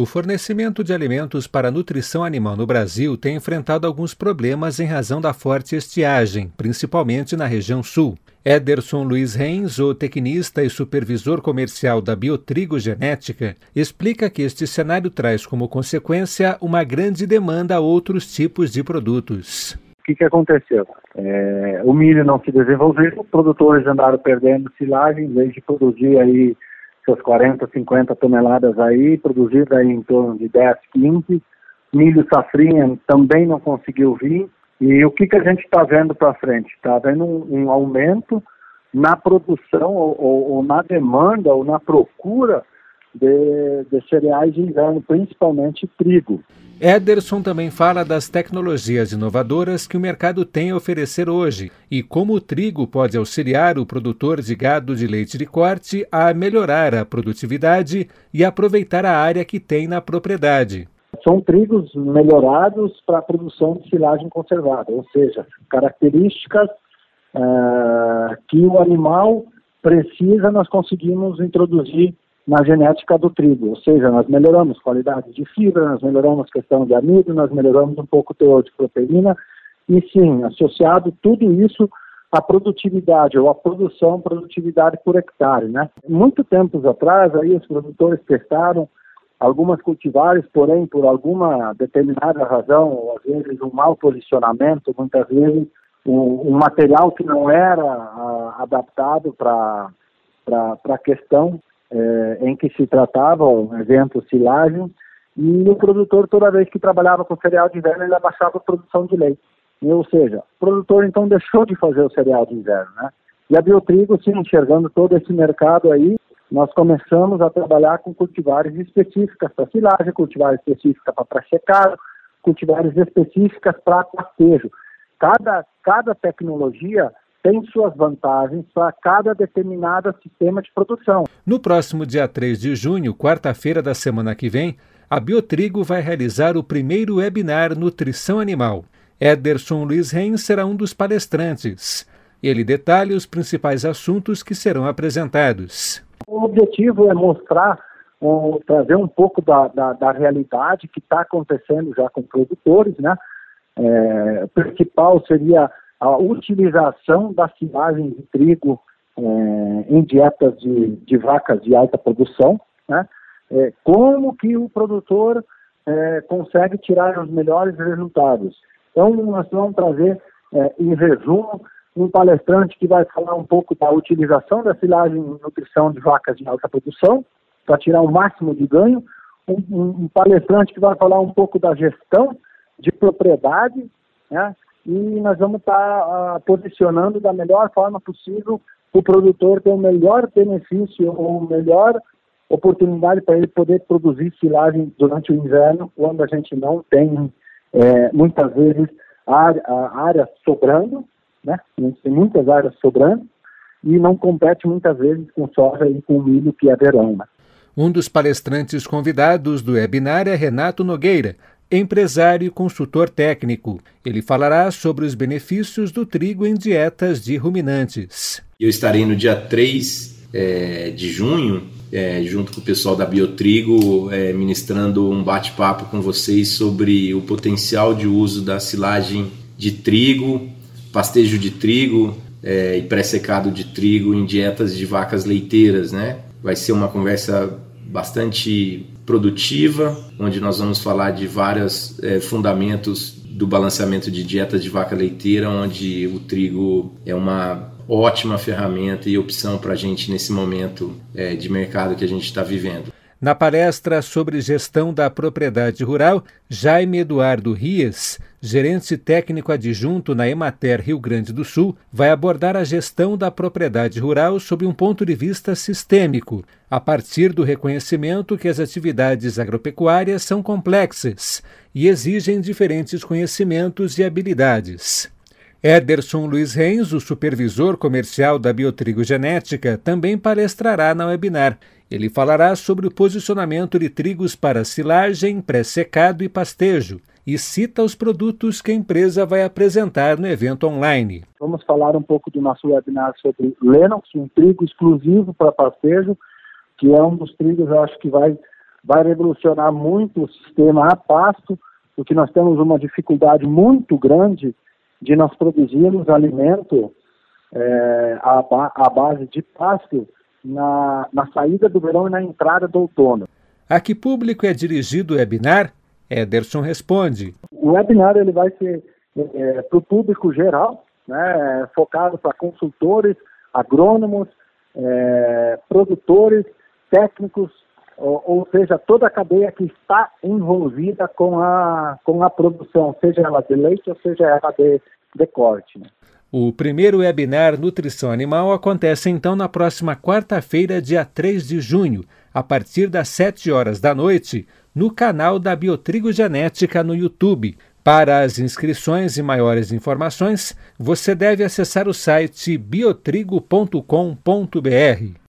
O fornecimento de alimentos para nutrição animal no Brasil tem enfrentado alguns problemas em razão da forte estiagem, principalmente na região sul. Ederson Luiz Reis, o tecnista e supervisor comercial da Biotrigo Genética, explica que este cenário traz como consequência uma grande demanda a outros tipos de produtos. O que, que aconteceu? É, o milho não se desenvolveu, produtores andaram perdendo silagem, em vez de produzir aí seus 40, 50 toneladas aí, produzido aí em torno de 10, 15. Milho safrinha também não conseguiu vir. E o que, que a gente está vendo para frente? Está vendo um, um, aumento na produção ou, ou, ou, na demanda ou na procura de, de cereais de inverno, principalmente trigo. Ederson também fala das tecnologias inovadoras que o mercado tem a oferecer hoje e como o trigo pode auxiliar o produtor de gado de leite de corte a melhorar a produtividade e aproveitar a área que tem na propriedade. São trigos melhorados para a produção de silagem conservada, ou seja, características uh, que o animal precisa, nós conseguimos introduzir na genética do trigo, ou seja, nós melhoramos qualidade de fibra, nós melhoramos questão de amido, nós melhoramos um pouco o teor de proteína, e sim, associado tudo isso à produtividade, ou à produção, produtividade por hectare, né? Muito tempos atrás, aí os produtores testaram algumas cultivares, porém, por alguma determinada razão, ou às vezes um mau posicionamento, muitas vezes um, material que não era a, adaptado para a questão é, em que se tratava um evento silagem, e o produtor, toda vez que trabalhava com cereal de inverno, ele abaixava a produção de leite. Ou seja, o produtor então deixou de fazer o cereal de inverno, né? E a Biotrigo, sim, enxergando todo esse mercado aí, nós começamos a trabalhar com cultivares específicas para silagem, cultivares específicas para pré-secado, cultivares específicas para pastejo. Cada, cada tecnologia tem suas vantagens para cada determinado sistema de produção. No próximo dia 3 de junho, quarta-feira da semana que vem, a Biotrigo vai realizar o primeiro webinar Nutrição Animal. Ederson Luiz Reis será um dos palestrantes. Ele detalha os principais assuntos que serão apresentados. O objetivo é mostrar, um, trazer um pouco da, da, da realidade que está acontecendo já com produtores, né? É, o principal seria a utilização da silagem de trigo é, em dietas de, de, vacas de alta produção, né? É, como que o produtor é, consegue tirar os melhores resultados. Então, nós vamos trazer, é, em resumo, um palestrante que vai falar um pouco da utilização da silagem em nutrição de vacas de alta produção, para tirar o máximo de ganho, um, um, palestrante que vai falar um pouco da gestão de propriedade, né? E nós vamos estar tá, uh, posicionando da melhor forma possível o produtor ter o melhor benefício ou melhor oportunidade para ele poder produzir silagem durante o inverno, quando a gente não tem é, muitas vezes área, área sobrando, né? Tem muitas áreas sobrando e não compete muitas vezes com soja e com milho que é verão. Né? Um dos palestrantes convidados do webinar é Renato Nogueira, empresário e consultor técnico. Ele falará sobre os benefícios do trigo em dietas de ruminantes. Eu estarei no dia 3 é, de junho, é, junto com o pessoal da Biotrigo, é, ministrando um bate-papo com vocês sobre o potencial de uso da silagem de trigo, pastejo de trigo é, e pré-secado de trigo em dietas de vacas leiteiras, né? Vai ser uma conversa bastante produtiva, onde nós vamos falar de vários é, fundamentos do balanceamento de dietas de vaca leiteira, onde o trigo é uma ótima ferramenta e opção para a gente nesse momento é, de mercado que a gente está vivendo. Na palestra sobre gestão da propriedade rural, Jaime Eduardo Rias, gerente técnico adjunto na Emater Rio Grande do Sul, vai abordar a gestão da propriedade rural sob um ponto de vista sistêmico, a partir do reconhecimento que as atividades agropecuárias são complexas e exigem diferentes conhecimentos e habilidades. Ederson Luiz Reis, o supervisor comercial da Biotrigo Genética, também palestrará na webinar. Ele falará sobre o posicionamento de trigos para silagem, pré-secado e pastejo e cita os produtos que a empresa vai apresentar no evento online. Vamos falar um pouco do nosso webinar sobre Lennox, um trigo exclusivo para pastejo, que é um dos trigos, eu acho que vai vai revolucionar muito o sistema a pasto, porque nós temos uma dificuldade muito grande de nós produzirmos alimento é, à, à, base de pasto na, na saída do verão e na entrada do outono. A que público é dirigido o webinar? Ederson responde. O webinar ele vai ser é, para o público geral, né, focado para consultores, agrônomos, é, produtores, técnicos, ou, seja, toda a cadeia que está envolvida com a, com a produção, seja ela de leite ou seja ela de, de corte. Né? O primeiro webinar Nutrição Animal acontece então na próxima quarta-feira, dia 3 de junho, a partir das 7 horas da noite, no canal da Biotrigo Genética no YouTube. Para as inscrições e maiores informações, você deve acessar o site biotrigo.com.br.